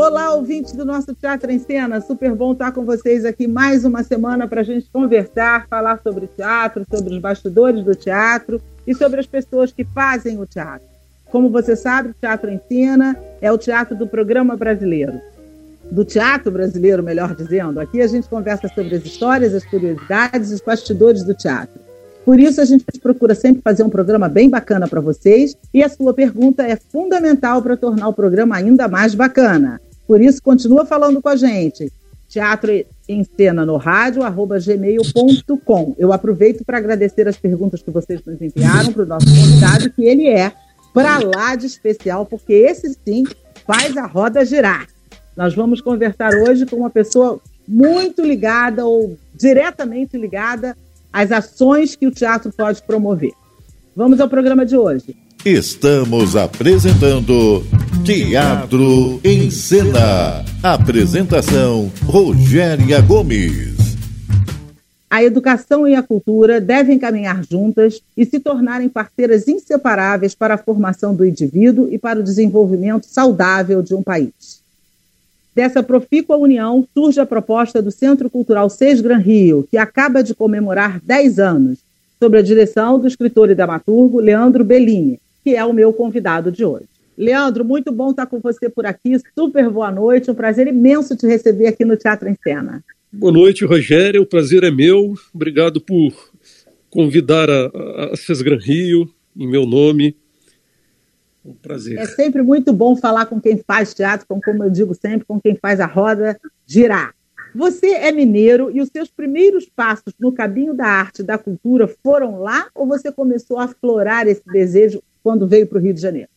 Olá, ouvintes do nosso Teatro em Cena. Super bom estar com vocês aqui mais uma semana para a gente conversar, falar sobre teatro, sobre os bastidores do teatro e sobre as pessoas que fazem o teatro. Como você sabe, o Teatro em Cena é o teatro do programa brasileiro. Do teatro brasileiro, melhor dizendo. Aqui a gente conversa sobre as histórias, as curiosidades os bastidores do teatro. Por isso, a gente procura sempre fazer um programa bem bacana para vocês e a sua pergunta é fundamental para tornar o programa ainda mais bacana. Por isso, continua falando com a gente. Teatro em cena no rádio, arroba gmail.com. Eu aproveito para agradecer as perguntas que vocês nos enviaram para o nosso convidado, que ele é para lá de especial, porque esse sim faz a roda girar. Nós vamos conversar hoje com uma pessoa muito ligada ou diretamente ligada às ações que o teatro pode promover. Vamos ao programa de hoje. Estamos apresentando Teatro em Cena. Apresentação Rogéria Gomes. A educação e a cultura devem caminhar juntas e se tornarem parceiras inseparáveis para a formação do indivíduo e para o desenvolvimento saudável de um país. Dessa profícua união surge a proposta do Centro Cultural Seis Gran Rio, que acaba de comemorar 10 anos, sob a direção do escritor e dramaturgo Leandro Bellini, que é o meu convidado de hoje. Leandro, muito bom estar com você por aqui. Super boa noite. Um prazer imenso te receber aqui no Teatro em Cena. Boa noite, Rogério. O prazer é meu. Obrigado por convidar a, a, Cesgran Rio em meu nome. Um prazer. É sempre muito bom falar com quem faz teatro, com, como eu digo sempre, com quem faz a roda girar. Você é mineiro e os seus primeiros passos no caminho da arte e da cultura foram lá ou você começou a aflorar esse desejo quando veio para o Rio de Janeiro?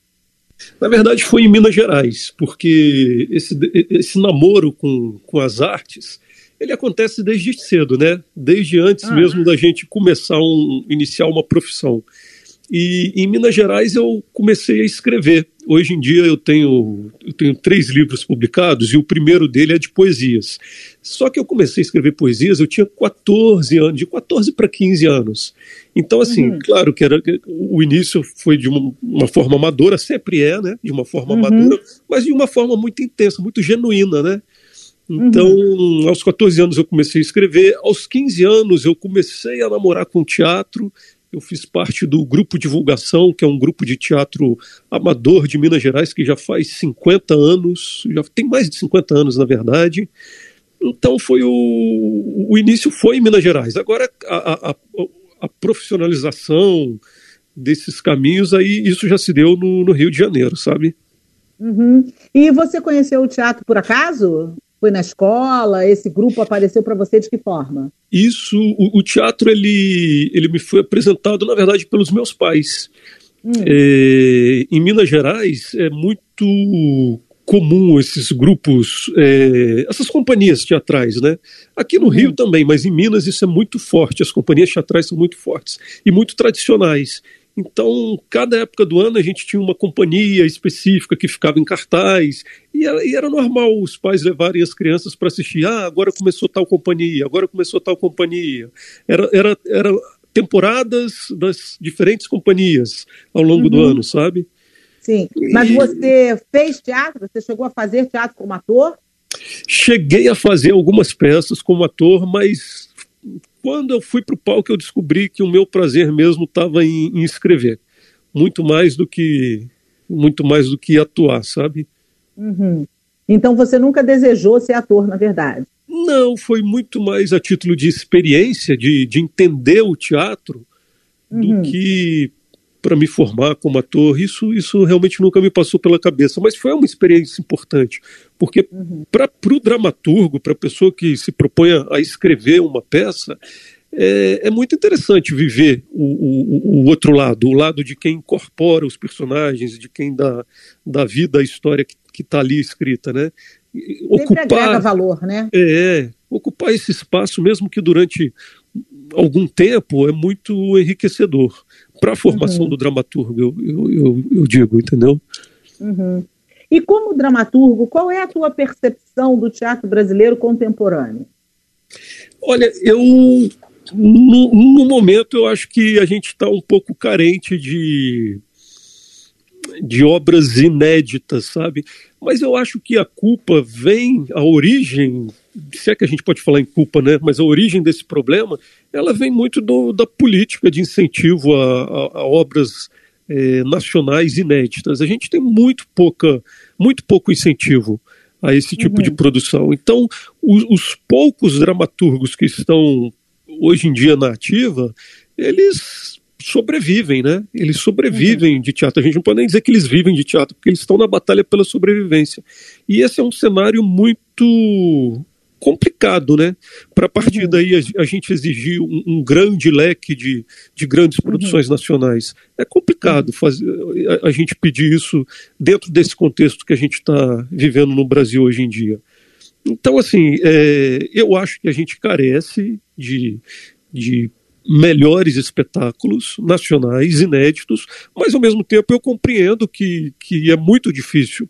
Na verdade, foi em Minas Gerais, porque esse, esse namoro com, com as artes ele acontece desde cedo, né? Desde antes ah. mesmo da gente começar um, iniciar uma profissão. E em Minas Gerais eu comecei a escrever. Hoje em dia eu tenho, eu tenho três livros publicados e o primeiro dele é de poesias. Só que eu comecei a escrever poesias, eu tinha 14 anos, de 14 para 15 anos. Então, assim, uhum. claro que era, o início foi de uma, uma, forma amadora, sempre é, né? De uma forma uhum. amadora, mas de uma forma muito intensa, muito genuína, né? Então, uhum. aos 14 anos eu comecei a escrever, aos 15 anos eu comecei a namorar com teatro, eu fiz parte do Grupo Divulgação, que é um grupo de teatro amador de Minas Gerais, que já faz 50 anos, já tem mais de 50 anos, na verdade. Então foi o, o início foi em Minas Gerais. Agora a, a, a profissionalização desses caminhos aí isso já se deu no, no Rio de Janeiro, sabe? Uhum. E você conheceu o teatro por acaso? Foi na escola? Esse grupo apareceu para você de que forma? Isso, o, o, teatro ele, ele me foi apresentado, na verdade, pelos meus pais. Hum. É, em Minas Gerais é muito comum esses grupos, é, essas companhias teatrais, né? Aqui no uhum. Rio também, mas em Minas isso é muito forte. As companhias teatrais são muito fortes e muito tradicionais. Então, cada época do ano a gente tinha uma companhia específica que ficava em cartaz, e era, e era normal os pais levarem as crianças para assistir. Ah, agora começou tal companhia, agora começou tal companhia. Era, era, era temporadas das diferentes companhias ao longo uhum. do ano, sabe? Sim. Mas e... você fez teatro? Você chegou a fazer teatro como ator? Cheguei a fazer algumas peças como ator, mas quando eu fui para o palco, eu descobri que o meu prazer mesmo estava em, em, escrever, muito mais do que muito mais do que atuar, sabe? Uhum. Então você nunca desejou ser ator, na verdade? Não, foi muito mais a título de experiência, de, de entender o teatro, uhum. do que para me formar como ator. Isso, isso realmente nunca me passou pela cabeça, mas foi uma experiência importante, porque uhum. para o dramaturgo, para a pessoa que se propõe a, escrever uma peça, é, é muito interessante viver o, o, o, outro lado, o lado de quem incorpora os personagens, de quem dá, dá vida à história que está ali escrita, né? Sempre ocupar, valor, né? É, ocupar esse espaço, mesmo que durante algum tempo é muito enriquecedor para a formação uhum. do dramaturgo, eu, eu, eu, eu digo, entendeu? Uhum. E como dramaturgo, qual é a tua percepção do teatro brasileiro contemporâneo? Olha, eu no, no momento eu acho que a gente está um pouco carente de de obras inéditas, sabe? Mas eu acho que a culpa vem, a origem, se é que a gente pode falar em culpa, né? Mas a origem desse problema, ela vem muito do, da política de incentivo a, a, a obras é, nacionais inéditas. A gente tem muito pouca, muito pouco incentivo a esse tipo uhum. de produção. Então, os, os, poucos dramaturgos que estão hoje em dia na ativa, eles sobrevivem, né? Eles sobrevivem uhum. de teatro. A gente não pode nem dizer que eles vivem de teatro, porque eles estão na batalha pela sobrevivência. E esse é um cenário muito complicado, né? Para a partir uhum. daí a, a, gente exigir um, um, grande leque de, de grandes uhum. produções uhum. nacionais. É complicado uhum. fazer, a, a, gente pedir isso dentro desse contexto que a gente está vivendo no Brasil hoje em dia. Então, assim, é, eu acho que a gente carece de, de melhores espetáculos nacionais, inéditos, mas ao mesmo tempo eu compreendo que, que é muito difícil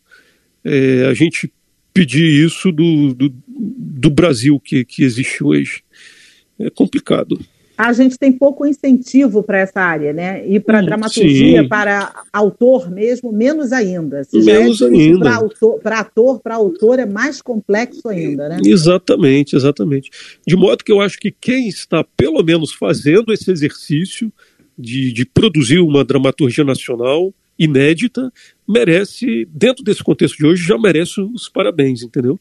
é, a gente pedir isso do, do, do Brasil que, que existe hoje. É complicado. A gente tem pouco incentivo para essa área, né? E para hum, dramaturgia, sim. para autor mesmo, menos ainda. Se menos é ainda. Para ator, para autor é mais complexo ainda, né? Exatamente, exatamente. De modo que eu acho que quem está, pelo menos, fazendo esse exercício de, de produzir uma dramaturgia nacional inédita, merece, dentro desse contexto de hoje, já merece os parabéns, entendeu?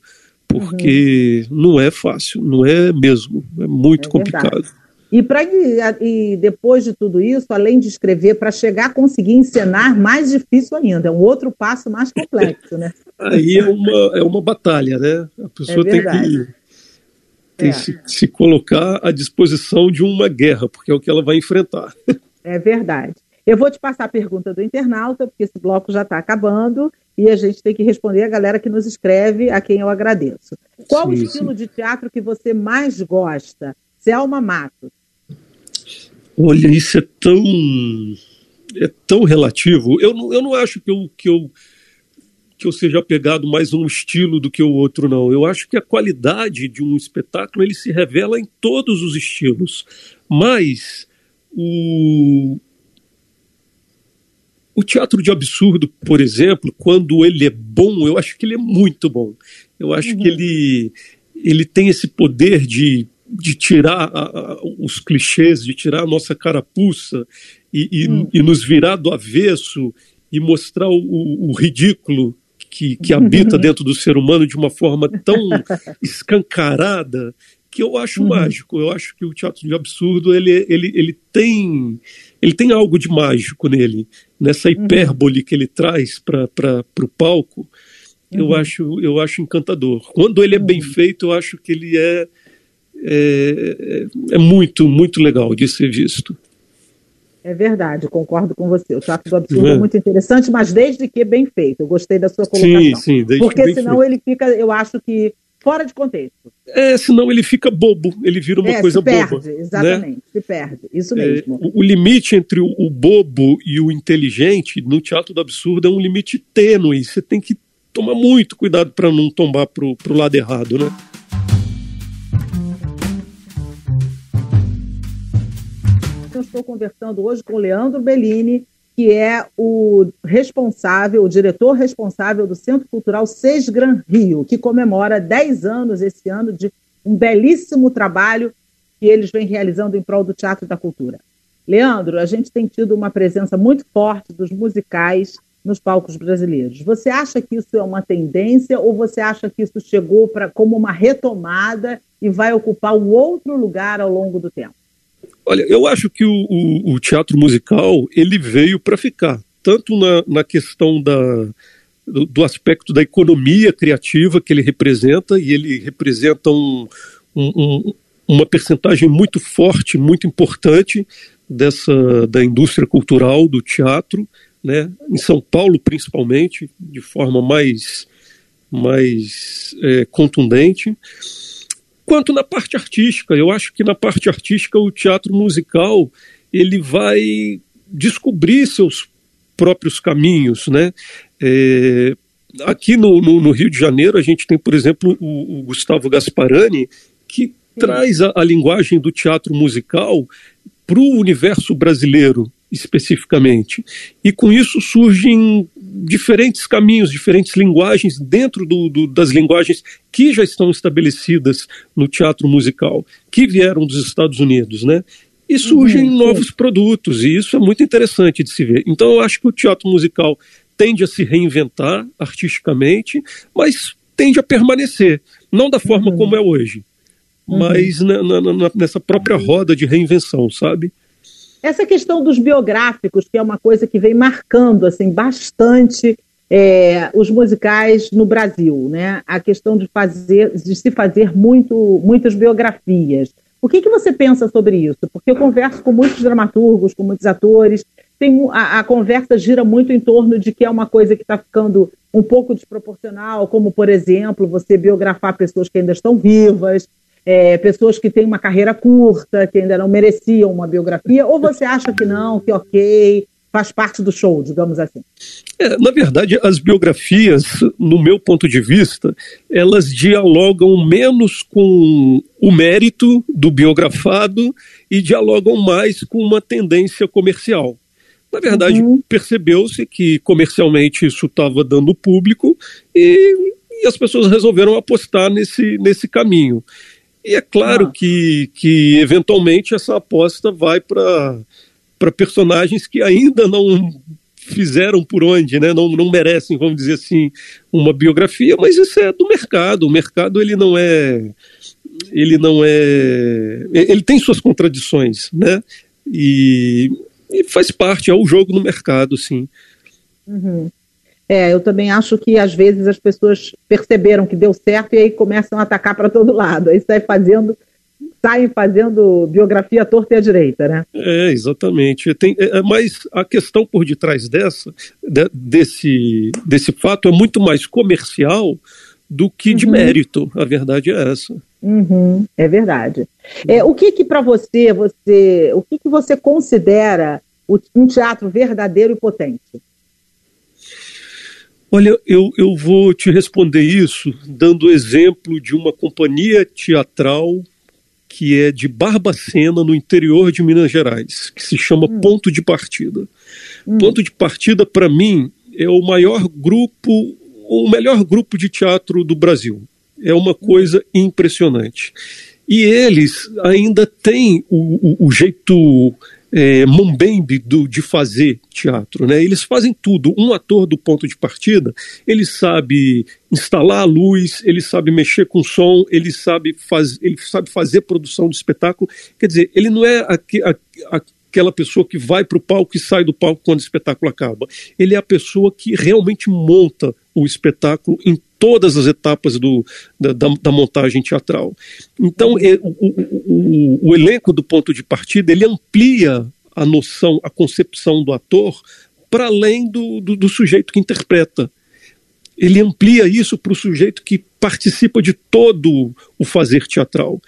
Porque uhum. não é fácil, não é mesmo, é muito é complicado. E, pra, e depois de tudo isso, além de escrever, para chegar a conseguir encenar, mais difícil ainda, é um outro passo mais complexo, né? Aí é uma, é uma batalha, né? A pessoa é tem que tem é. se, se colocar à disposição de uma guerra, porque é o que ela vai enfrentar. É verdade. Eu vou te passar a pergunta do internauta, porque esse bloco já está acabando e a gente tem que responder a galera que nos escreve, a quem eu agradeço. Qual sim, o estilo sim. de teatro que você mais gosta? Selma Matos. Olha, isso é tão é tão relativo. Eu não, eu não acho que eu, que eu que eu seja apegado mais a um estilo do que o outro, não. Eu acho que a qualidade de um espetáculo ele se revela em todos os estilos. Mas o, o teatro de absurdo, por exemplo, quando ele é bom, eu acho que ele é muito bom. Eu acho uhum. que ele, ele tem esse poder de, de tirar a, a, os clichês, de tirar a nossa carapuça e, e, uhum. e nos virar do avesso e mostrar o, o ridículo que, que habita dentro do ser humano de uma forma tão escancarada que eu acho uhum. mágico. Eu acho que o teatro de absurdo ele, ele, ele tem ele tem algo de mágico nele, nessa uhum. hipérbole que ele traz para o palco. Eu uhum. acho eu acho encantador. Quando ele é bem uhum. feito, eu acho que ele é, é, é muito muito legal de ser visto. É verdade, concordo com você. O teatro do absurdo é. é muito interessante, mas desde que bem feito. Eu gostei da sua colocação. Sim, sim, desde Porque que senão feito. ele fica, eu acho que fora de contexto. É, senão ele fica bobo, ele vira uma é, coisa se perde, boba. Né? Exatamente, né? se perde. Isso é, mesmo. É, o, o, limite entre o, o, bobo e o inteligente no teatro do absurdo é um limite tênue. Você tem que tomar muito cuidado para não tombar pro, pro lado errado, né? Eu estou conversando hoje com o Leandro Bellini, que é o responsável, o diretor responsável do Centro Cultural Sesgran Rio, que comemora 10 anos esse ano de um belíssimo trabalho que eles vêm realizando em prol do teatro e da cultura. Leandro, a gente tem tido uma presença muito forte dos musicais nos palcos brasileiros. Você acha que isso é uma tendência ou você acha que isso chegou para como uma retomada e vai ocupar um outro lugar ao longo do tempo? Olha, eu acho que o, o, o teatro musical ele veio para ficar, tanto na, na questão da, do, do, aspecto da economia criativa que ele representa, e ele representa um, um, uma percentagem muito forte, muito importante dessa da indústria cultural do teatro, né? Em São Paulo principalmente, de forma mais mais é, contundente quanto na parte artística. Eu acho que na parte artística o teatro musical ele vai descobrir seus próprios caminhos, né? É, aqui no, no, no, Rio de Janeiro a gente tem, por exemplo, o, o Gustavo Gasparani que Sim. traz a, a linguagem do teatro musical para o universo brasileiro especificamente. E com isso surgem diferentes caminhos, diferentes linguagens dentro do, do, das linguagens que já estão estabelecidas no teatro musical, que vieram dos Estados Unidos, né? E surgem uhum, novos produtos, e isso é muito interessante de se ver. Então, eu acho que o teatro musical tende a se reinventar artisticamente, mas tende a permanecer, não da forma uhum. como é hoje, uhum. mas na, na, na, nessa própria roda de reinvenção, sabe? Essa questão dos biográficos, que é uma coisa que vem marcando assim bastante é, os musicais no Brasil, né? A questão de fazer, de se fazer muito, muitas biografias. O que, que você pensa sobre isso? Porque eu converso com muitos dramaturgos, com muitos atores. Tem, a, a conversa gira muito em torno de que é uma coisa que está ficando um pouco desproporcional, como, por exemplo, você biografar pessoas que ainda estão vivas, é, pessoas que têm uma carreira curta, que ainda não mereciam uma biografia, ou você acha que não, que ok, faz parte do show, digamos assim? É, na verdade, as biografias, no meu ponto de vista, elas dialogam menos com o mérito do biografado e dialogam mais com uma tendência comercial. Na verdade, uhum. percebeu-se que comercialmente isso estava dando público e, e, as pessoas resolveram apostar nesse, nesse caminho. E é claro ah. que, que, eventualmente, essa aposta vai para personagens que ainda não fizeram por onde, né? não, não merecem, vamos dizer assim, uma biografia, mas isso é do mercado. O mercado ele não é. Ele não é. Ele tem suas contradições, né? E, e faz parte, é o jogo no mercado, sim. Uhum. É, eu também acho que às vezes as pessoas perceberam que deu certo e aí começam a atacar para todo lado. Aí sai fazendo, saem fazendo biografia torta e à direita, né? É, exatamente. Tem, é, é, mas a questão por detrás dessa, de, desse, desse fato é muito mais comercial do que de uhum. mérito. A verdade é essa. Uhum, é verdade. É, o que que para você, você, o que que você considera um teatro verdadeiro e potente? Olha, eu, eu vou te responder isso dando o exemplo de uma companhia teatral que é de Barbacena, no interior de Minas Gerais, que se chama hum. Ponto de Partida. Hum. Ponto de Partida, para mim, é o maior grupo, o melhor grupo de teatro do Brasil. É uma coisa impressionante. E eles ainda têm o, o, o jeito é, Mumbembe do, de fazer teatro, né? Eles fazem tudo. Um ator do ponto de partida, ele sabe instalar a luz, ele sabe mexer com som, ele sabe, faz, ele sabe fazer produção de espetáculo. Quer dizer, ele não é aquela pessoa que vai para o palco e sai do palco quando o espetáculo acaba. Ele é a pessoa que realmente monta o espetáculo em todas as etapas do, da, da, da montagem teatral. Então, é, o, o, o, elenco do ponto de partida ele amplia a noção, a concepção do ator para além do, do, do sujeito que interpreta. Ele amplia isso para o sujeito que participa de todo o fazer teatral.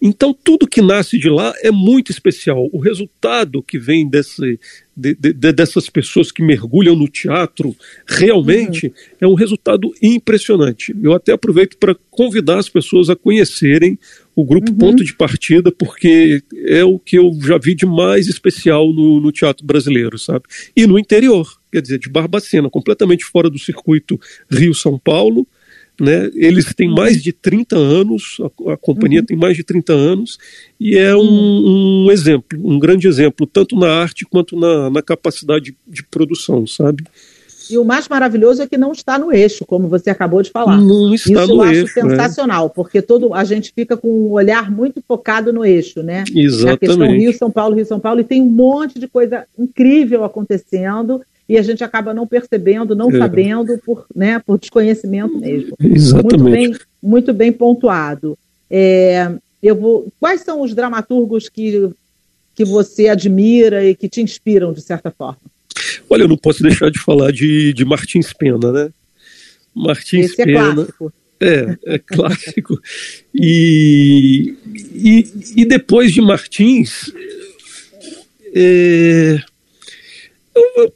Então, tudo que nasce de lá é muito especial. O resultado que vem desse, de, de, dessas pessoas que mergulham no teatro realmente uhum. é um resultado impressionante. Eu até aproveito para convidar as pessoas a conhecerem o grupo uhum. Ponto de Partida, porque é o que eu já vi de mais especial no, no teatro brasileiro, sabe? E no interior, quer dizer, de Barbacena, completamente fora do circuito Rio-São Paulo né? Eles têm mais de 30 anos, a, a companhia uhum. tem mais de 30 anos, e é um, um, exemplo, um grande exemplo, tanto na arte quanto na, na capacidade de produção, sabe? E o mais maravilhoso é que não está no eixo, como você acabou de falar. Não está Isso no eu eixo. acho é. sensacional, é. porque todo a gente fica com um olhar muito focado no eixo, né? Exatamente. Na questão Rio, São Paulo, Rio, São Paulo, e tem um monte de coisa incrível acontecendo e a gente acaba não percebendo, não é. sabendo por, né, por desconhecimento mesmo. Exatamente. Muito bem, muito bem pontuado. É, eu vou, quais são os dramaturgos que, que você admira e que te inspiram de certa forma? Olha, eu não posso deixar de falar de, de Martins Pena, né? Martins Esse é Pena. clássico. É, é clássico. E, e, e depois de Martins, é,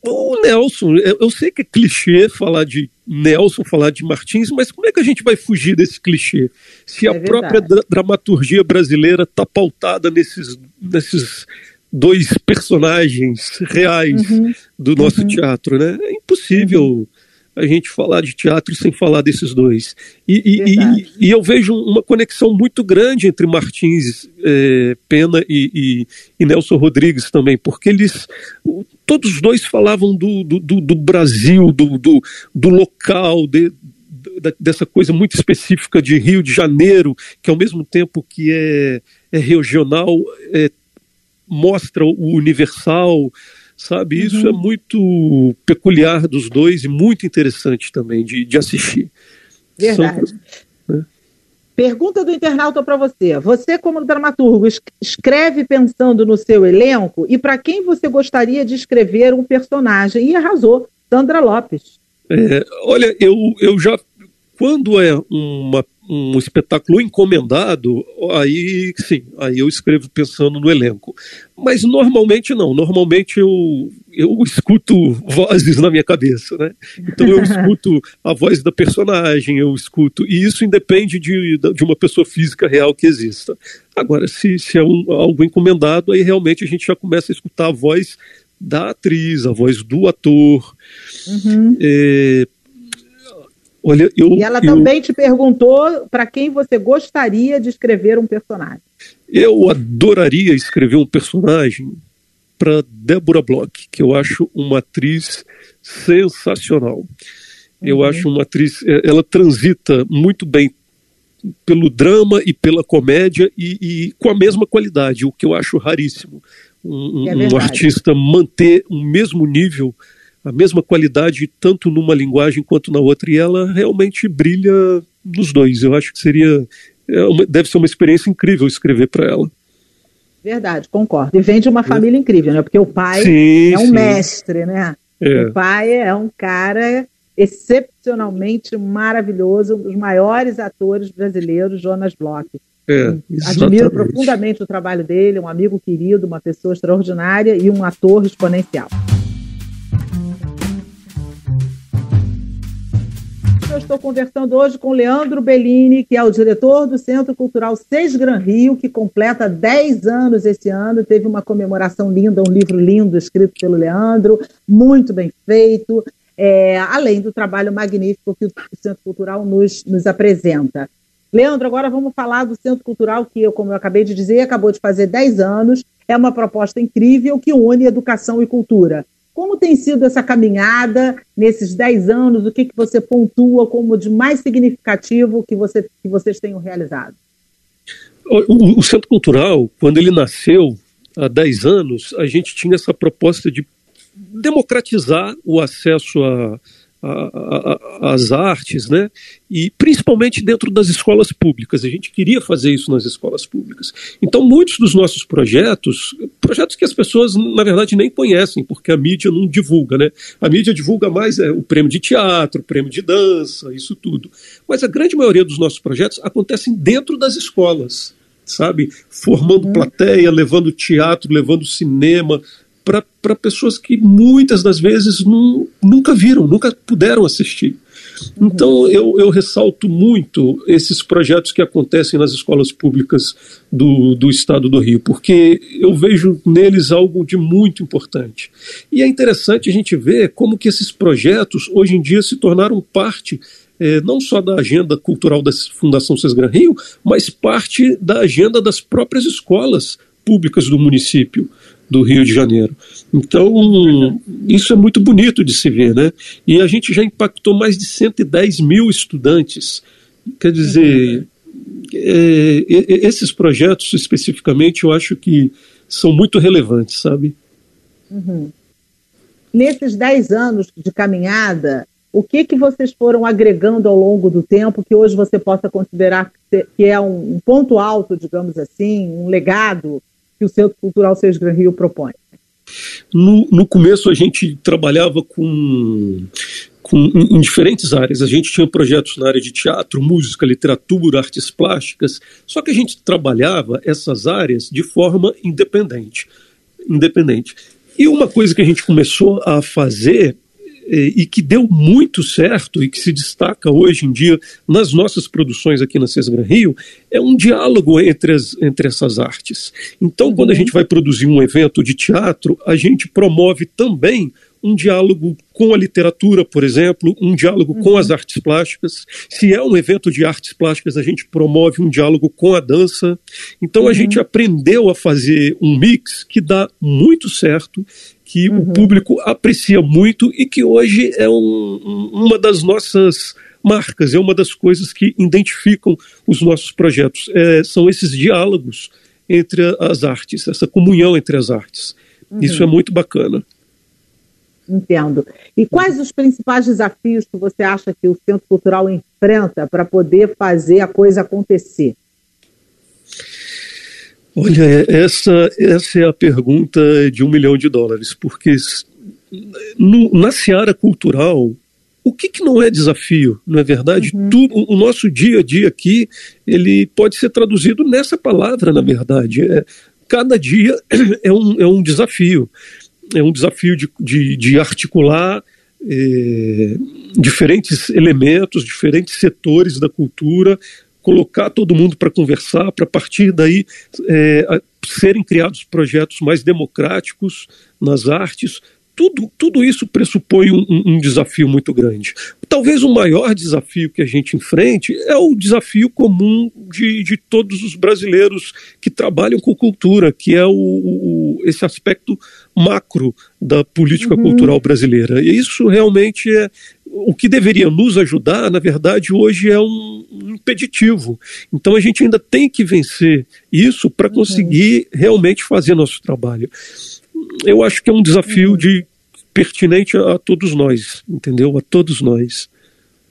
o Nelson, eu sei que é clichê falar de Nelson, falar de Martins, mas como é que a gente vai fugir desse clichê? Se a é própria dramaturgia brasileira está pautada nesses, nesses dois personagens reais uhum. do nosso uhum. teatro, né? É impossível uhum a gente falar de teatro sem falar desses dois. E, e, e, e eu vejo uma conexão muito grande entre Martins é, Pena e, Nelson Rodrigues também, porque eles, todos os dois falavam do, do, do Brasil, do, do, do local, de, dessa coisa muito específica de Rio de Janeiro, que ao mesmo tempo que é, é regional, é, mostra o universal, sabe? Isso é uhum. muito peculiar dos dois e muito interessante também de, de assistir. Verdade. São, né? Pergunta do internauta para você. Você, como dramaturgo, escreve pensando no seu elenco e para quem você gostaria de escrever um personagem? E arrasou, Sandra Lopes. É, olha, eu, eu já. Quando é uma um espetáculo encomendado, aí sim, aí eu escrevo pensando no elenco. Mas normalmente não, normalmente eu, eu escuto vozes na minha cabeça, né? Então eu escuto a voz da personagem, eu escuto, e isso independe de, de uma pessoa física real que exista. Agora, se, se é um, algo encomendado, aí realmente a gente já começa a escutar a voz da atriz, a voz do ator. Uhum. É, Olha, eu, e ela eu, também te perguntou para quem você gostaria de escrever um personagem. Eu adoraria escrever um personagem para Débora Bloch, que eu acho uma atriz sensacional. Uhum. Eu acho uma atriz, é, ela transita muito bem pelo drama e pela comédia e, e com a mesma qualidade, o que eu acho raríssimo. Um, é um artista manter o mesmo nível a mesma qualidade tanto numa linguagem quanto na outra e ela realmente brilha nos dois. Eu acho que seria é deve ser uma experiência incrível escrever para ela. Verdade, concordo. E vem de uma família é. incrível, né? Porque o pai sim, é um sim. mestre, né? É. O pai é um cara excepcionalmente maravilhoso, um dos maiores atores brasileiros, Jonas Bloch. É, Admiro profundamente o trabalho dele, um amigo querido, uma pessoa extraordinária e um ator exponencial. Eu estou conversando hoje com Leandro Bellini, que é o diretor do Centro Cultural Seis Gran Rio, que completa 10 anos esse ano. Teve uma comemoração linda, um livro lindo escrito pelo Leandro, muito bem feito, é, além do trabalho magnífico que o Centro Cultural nos, nos apresenta. Leandro, agora vamos falar do Centro Cultural, que, eu, como eu acabei de dizer, acabou de fazer 10 anos. É uma proposta incrível que une educação e cultura. Como tem sido essa caminhada nesses 10 anos? O que, que você pontua como de mais significativo que, você, que vocês tenham realizado? O, o Centro Cultural, quando ele nasceu há 10 anos, a gente tinha essa proposta de democratizar o acesso a, as artes, né? E principalmente dentro das escolas públicas. A gente queria fazer isso nas escolas públicas. Então, muitos dos nossos projetos, projetos que as pessoas, na verdade, nem conhecem, porque a mídia não divulga, né? A mídia divulga mais é, o prêmio de teatro, o prêmio de dança, isso tudo. Mas a grande maioria dos nossos projetos acontecem dentro das escolas sabe? Formando uhum. plateia, levando teatro, levando cinema, para pessoas que muitas das vezes nunca viram, nunca puderam assistir. Então eu, eu ressalto muito esses projetos que acontecem nas escolas públicas do, do estado do Rio, porque eu vejo neles algo de muito importante. E é interessante a gente ver como que esses projetos hoje em dia se tornaram parte eh, não só da agenda cultural da Fundação Sesgran Rio, mas parte da agenda das próprias escolas públicas do município do Rio de Janeiro. Então, isso é muito bonito de se ver, né? E a gente já impactou mais de 110 mil estudantes. Quer dizer, é, esses projetos especificamente eu acho que são muito relevantes, sabe? Uhum. Nesses 10 anos de caminhada, o que, que vocês foram agregando ao longo do tempo que hoje você possa considerar que é um ponto alto, digamos assim, um legado que o Centro Cultural Seis Gran Rio propõe? No, no começo a gente trabalhava com em, diferentes áreas. A gente tinha projetos na área de teatro, música, literatura, artes plásticas, só que a gente trabalhava essas áreas de forma independente. independente. E uma coisa que a gente começou a fazer e que deu muito certo e que se destaca hoje em dia nas nossas produções aqui na Cesgran Rio é um diálogo entre, as, entre essas artes. Então, quando a gente vai produzir um evento de teatro, a gente promove também um diálogo com a literatura, por exemplo, um diálogo uhum. com as artes plásticas. Se é um evento de artes plásticas, a gente promove um diálogo com a dança. Então uhum. a gente aprendeu a fazer um mix que dá muito certo que uhum. o público aprecia muito e que hoje é um, uma das nossas marcas, é uma das coisas que identificam os nossos projetos. É, são esses diálogos entre as artes, essa comunhão entre as artes. Uhum. Isso é muito bacana. Entendo. E quais os principais desafios que você acha que o Centro Cultural enfrenta para poder fazer a coisa acontecer? Olha, essa, essa é a pergunta de um milhão de dólares, porque no, na seara cultural, o que, que, não é desafio, não é verdade? Uhum. Tudo, o nosso dia a dia aqui, ele pode ser traduzido nessa palavra, na verdade. É, cada dia é um, é um desafio. É um desafio de, de, de articular é, diferentes elementos, diferentes setores da cultura, colocar todo mundo para conversar, para partir daí é, serem criados projetos mais democráticos nas artes. Tudo, tudo isso pressupõe um, um, desafio muito grande. Talvez o maior desafio que a gente enfrente é o desafio comum de, de todos os brasileiros que trabalham com cultura, que é o, o esse aspecto macro da política uhum. cultural brasileira. E isso realmente é, o que deveria nos ajudar, na verdade, hoje é um impeditivo. Então a gente ainda tem que vencer isso para uhum. conseguir uhum. realmente fazer nosso trabalho. Eu acho que é um desafio uhum. de pertinente a, a, todos nós, entendeu? A todos nós.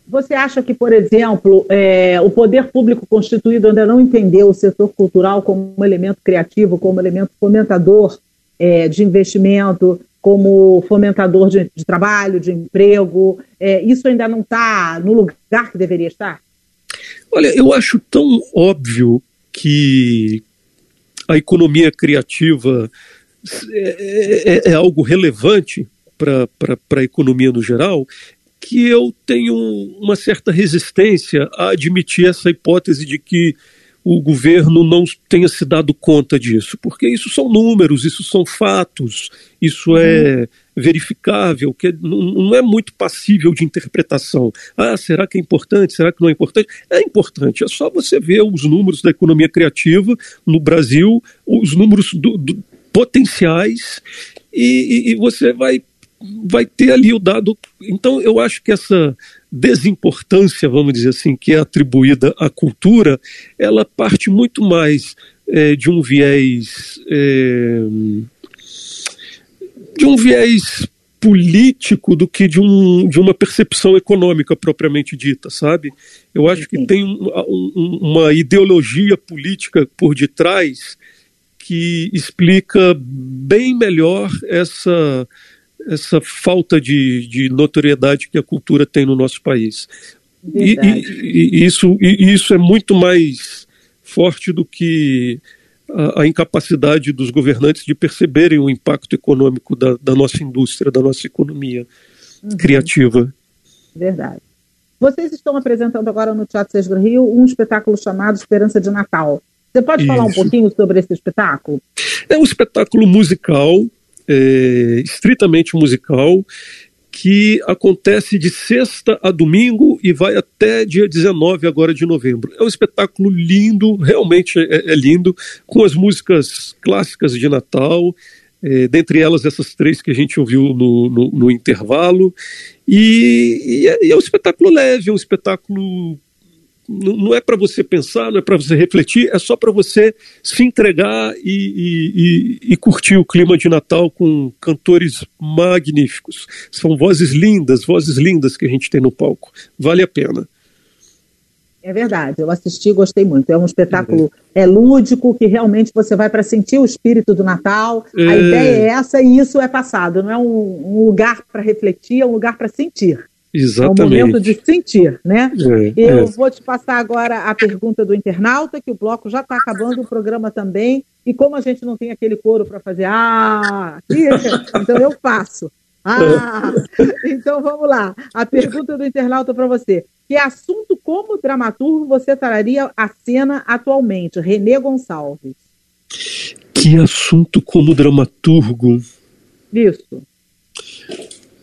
Você acha que, por exemplo, é, o poder público constituído ainda não entendeu o setor cultural como um elemento criativo, como um elemento fomentador é, de investimento, como fomentador de, de trabalho, de emprego. É, isso ainda não está no lugar que deveria estar? Olha, eu acho tão óbvio que a economia criativa é, é, é algo relevante para a economia no geral, que eu tenho uma certa resistência a admitir essa hipótese de que o governo não tenha se dado conta disso, porque isso são números, isso são fatos, isso é verificável, que não é muito passível de interpretação. Ah, será que é importante? Será que não é importante? É importante, é só você ver os números da economia criativa no Brasil, os números do, do, potenciais, e, e, e você vai vai ter ali o dado. Então, eu acho que essa desimportância, vamos dizer assim, que é atribuída à cultura, ela parte muito mais é, de um viés. É, de um viés político do que de, um, de uma percepção econômica propriamente dita, sabe? Eu acho que tem um, um, uma ideologia política por detrás que explica bem melhor essa essa falta de, de notoriedade que a cultura tem no nosso país. E, e, e, isso, e isso é muito mais forte do que a, a, incapacidade dos governantes de perceberem o impacto econômico da, da nossa indústria, da nossa economia uhum. criativa. Verdade. Vocês estão apresentando agora no Teatro Sesgro Rio um espetáculo chamado Esperança de Natal. Você pode Isso. falar um pouquinho sobre esse espetáculo? É um espetáculo musical é, estritamente musical que acontece de sexta a domingo e vai até dia 19 agora de novembro. É um espetáculo lindo, realmente é, é lindo, com as músicas clássicas de Natal, é, dentre elas essas três que a gente ouviu no, no, no intervalo. E, e, é, e, é, um espetáculo leve, é um espetáculo não é para você pensar, não é para você refletir, é só para você se entregar e, e, e, curtir o clima de Natal com cantores magníficos. São vozes lindas, vozes lindas que a gente tem no palco. Vale a pena. É verdade, eu assisti e gostei muito. É um espetáculo é. é lúdico, que realmente você vai para sentir o espírito do Natal. É. A ideia é essa e isso é passado. Não é um, um lugar para refletir, é um lugar para sentir. Exatamente. É o momento de sentir, né? É, Eu é. vou te passar agora a pergunta do internauta, que o bloco já está acabando, o programa também. E como a gente não tem aquele coro para fazer, ah, então eu faço. Ah, então vamos lá. A pergunta do internauta para você. Que assunto como dramaturgo você traria a cena atualmente? Renê Gonçalves. Que assunto como dramaturgo? Isso.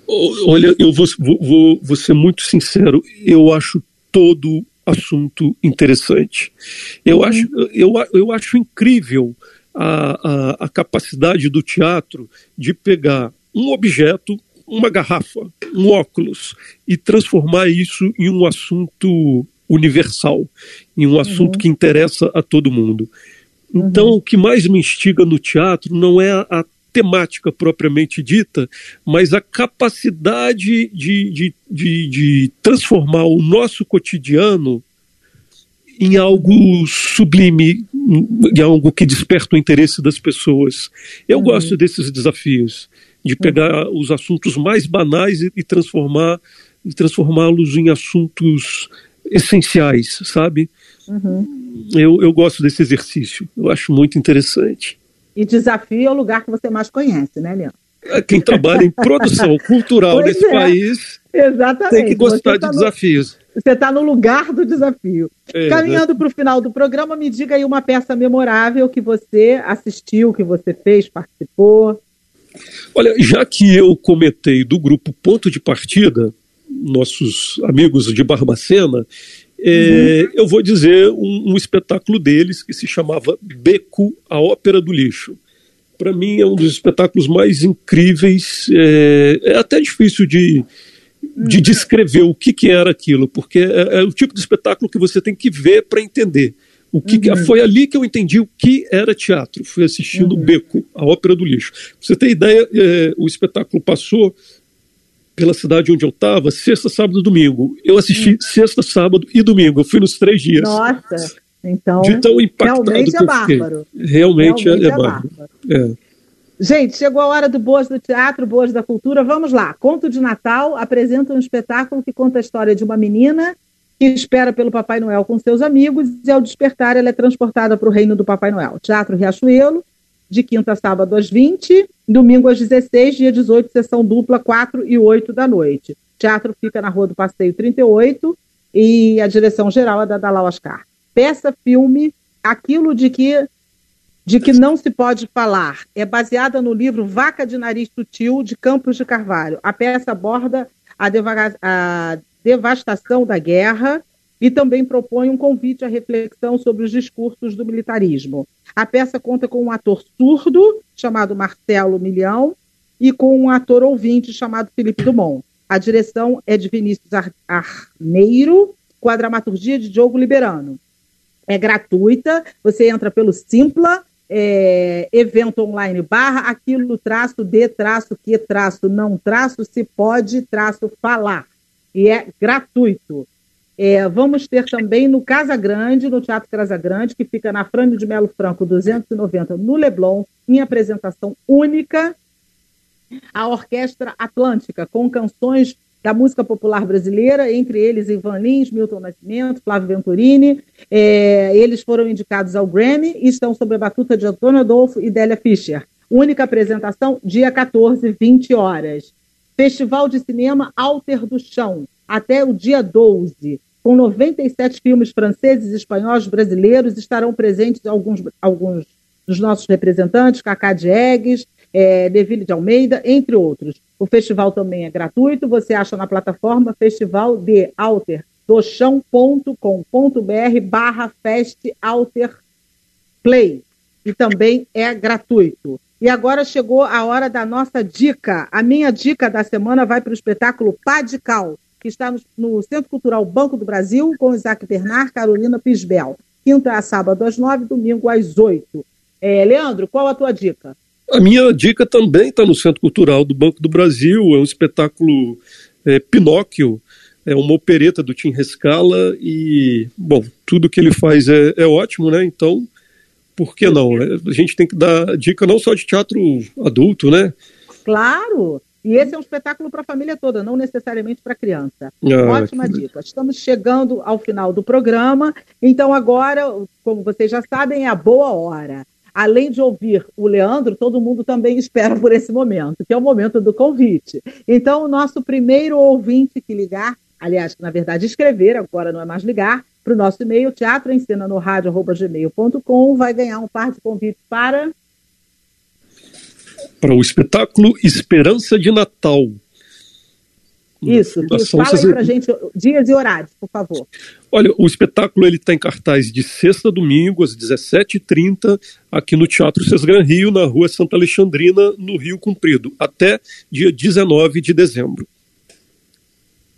Olha, eu vou, vou, vou ser muito sincero. Eu acho todo assunto interessante. Eu, uhum. acho, eu, eu acho incrível a, a, a capacidade do teatro de pegar um objeto, uma garrafa, um óculos, e transformar isso em um assunto universal, em um assunto uhum. que interessa a todo mundo. Então, uhum. o que mais me instiga no teatro não é a, a temática propriamente dita, mas a capacidade de, de, de, de transformar o nosso cotidiano em algo sublime, em algo que desperta o interesse das pessoas. Eu uhum. gosto desses desafios, de uhum. pegar uhum. os assuntos mais banais e, e transformar e transformá-los em assuntos essenciais, sabe? Uhum. Eu, eu gosto desse exercício, eu acho muito interessante. E desafio é o lugar que você mais conhece, né, Leandro? Quem trabalha em produção cultural nesse é. país Exatamente. tem que gostar tá de desafios. No, você está no lugar do desafio. É, Caminhando né? para o final do programa, me diga aí uma peça memorável que você assistiu, que você fez, participou. Olha, já que eu comentei do grupo Ponto de Partida, nossos amigos de Barbacena, é, uhum. eu vou dizer um, um, espetáculo deles que se chamava Beco, a Ópera do Lixo. Para mim é um dos espetáculos mais incríveis. É, é até difícil de, de descrever o que, que era aquilo, porque é, é, o tipo de espetáculo que você tem que ver para entender. O que, uhum. Foi ali que eu entendi o que era teatro. Fui assistindo uhum. Beco, a Ópera do Lixo. Pra você ter ideia, é, o espetáculo passou pela cidade onde eu estava, sexta, sábado e domingo. Eu assisti hum. sexta, sábado e domingo. Eu fui nos três dias. Nossa, então. De tão impactado realmente é bárbaro. Realmente, realmente é, é, é bárbaro. É. Gente, chegou a hora do Boas do Teatro, Boas da Cultura. Vamos lá. Conto de Natal apresenta um espetáculo que conta a história de uma menina que espera pelo Papai Noel com seus amigos e, ao despertar, ela é transportada para o reino do Papai Noel. Teatro Riachuelo, de quinta a sábado às 20, domingo às 16, dia 18, sessão dupla, 4 e 8 da noite. O teatro fica na Rua do Passeio 38 e a direção geral é da Dalal Ascar. Peça filme Aquilo de que de que não se pode falar. É baseada no livro Vaca de Nariz Sutil, de Campos de Carvalho. A peça aborda a, a devastação da guerra e também propõe um convite à reflexão sobre os discursos do militarismo. A peça conta com um ator surdo, chamado Marcelo Milhão, e com um ator ouvinte, chamado Felipe Dumont. A direção é de Vinícius Arneiro, com a dramaturgia de Diogo Liberano. É gratuita, você entra pelo Simpla, é, evento online barra, aquilo traço de traço que traço não traço se pode traço falar. E é gratuito. É, vamos ter também no Casa Grande, no Teatro Casa Grande, que fica na Frânio de Melo Franco 290, no Leblon, em apresentação única, a Orquestra Atlântica, com canções da música popular brasileira, entre eles Ivan Lins, Milton Nascimento, Flávio Venturini. É, eles foram indicados ao Grammy e estão sob a batuta de Antônio Adolfo e Délia Fischer. Única apresentação, dia 14, 20 horas. Festival de Cinema Alter do Chão, até o dia 12 com 97 filmes franceses, espanhóis, brasileiros, estarão presentes alguns, alguns dos nossos representantes, Cacá Diegues, é, Deville de Almeida, entre outros. O festival também é gratuito, você acha na plataforma festival de alter barra fest alter play e também é gratuito. E agora chegou a hora da nossa dica. A minha dica da semana vai para o espetáculo Padical, que está no, no, Centro Cultural Banco do Brasil, com Isaac Bernard, Carolina Pisbel. Quinta a sábado às nove, domingo às oito. É, Leandro, qual a tua dica? A minha dica também está no Centro Cultural do Banco do Brasil. É um espetáculo é, Pinóquio, é uma opereta do Tim Rescala e, bom, tudo que ele faz é, é ótimo, né? Então, por que não? A gente tem que dar dica não só de teatro adulto, né? Claro! E esse é um espetáculo para a família toda, não necessariamente para a criança. Ah, Ótima que... dica. Estamos chegando ao final do programa, então agora, como vocês já sabem, é a boa hora. Além de ouvir o Leandro, todo mundo também espera por esse momento, que é o momento do convite. Então, o nosso primeiro ouvinte que ligar, aliás, na verdade escrever, agora não é mais ligar, para o nosso e-mail, teatroencena.no.gmail.com, vai ganhar um par de convites para para o espetáculo Esperança de Natal. Isso, fala aí para gente dias e horários, por favor. Olha, o espetáculo ele está em cartaz de sexta a domingo, às 17h30, aqui no Teatro Sesgran Rio, na rua Santa Alexandrina, no Rio Comprido, até dia 19 de dezembro.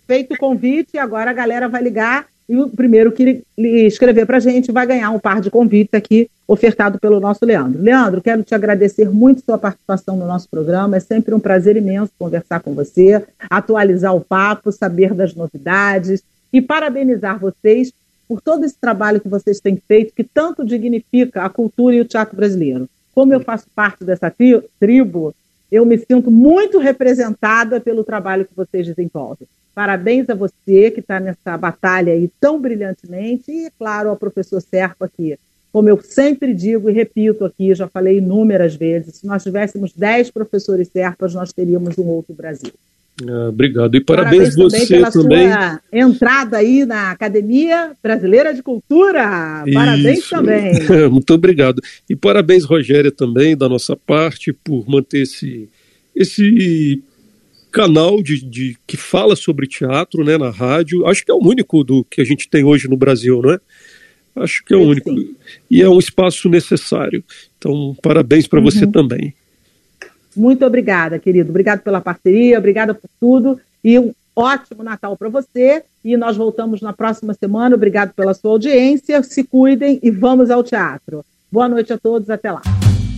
Feito o convite, agora a galera vai ligar e o primeiro que escrever para a gente vai ganhar um par de convites aqui ofertado pelo nosso Leandro. Leandro, quero te agradecer muito sua participação no nosso programa. É sempre um prazer imenso conversar com você, atualizar o papo, saber das novidades e parabenizar vocês por todo esse trabalho que vocês têm feito, que tanto dignifica a cultura e o teatro brasileiro. Como eu faço parte dessa tribo, eu me sinto muito representada pelo trabalho que vocês desenvolvem. Parabéns a você que está nessa batalha aí tão brilhantemente e, claro, ao professor Serpa que, como eu sempre digo e repito aqui, já falei inúmeras vezes, se nós tivéssemos 10 professores Serpas, nós teríamos um outro Brasil. Ah, obrigado. E parabéns, parabéns você também. Pela também. Sua entrada aí na Academia Brasileira de Cultura. Parabéns Isso. também. Muito obrigado. E parabéns, Rogéria, também, da nossa parte, por manter esse, esse canal de, de, que fala sobre teatro né, na rádio. Acho que é o único do que a gente tem hoje no Brasil, não é? Acho que é o único. E é um espaço necessário. Então, parabéns para uhum. você também. Muito obrigada, querido. Obrigado pela parceria, obrigada por tudo. E um ótimo Natal para você. E nós voltamos na próxima semana. Obrigado pela sua audiência. Se cuidem e vamos ao teatro. Boa noite a todos. Até lá.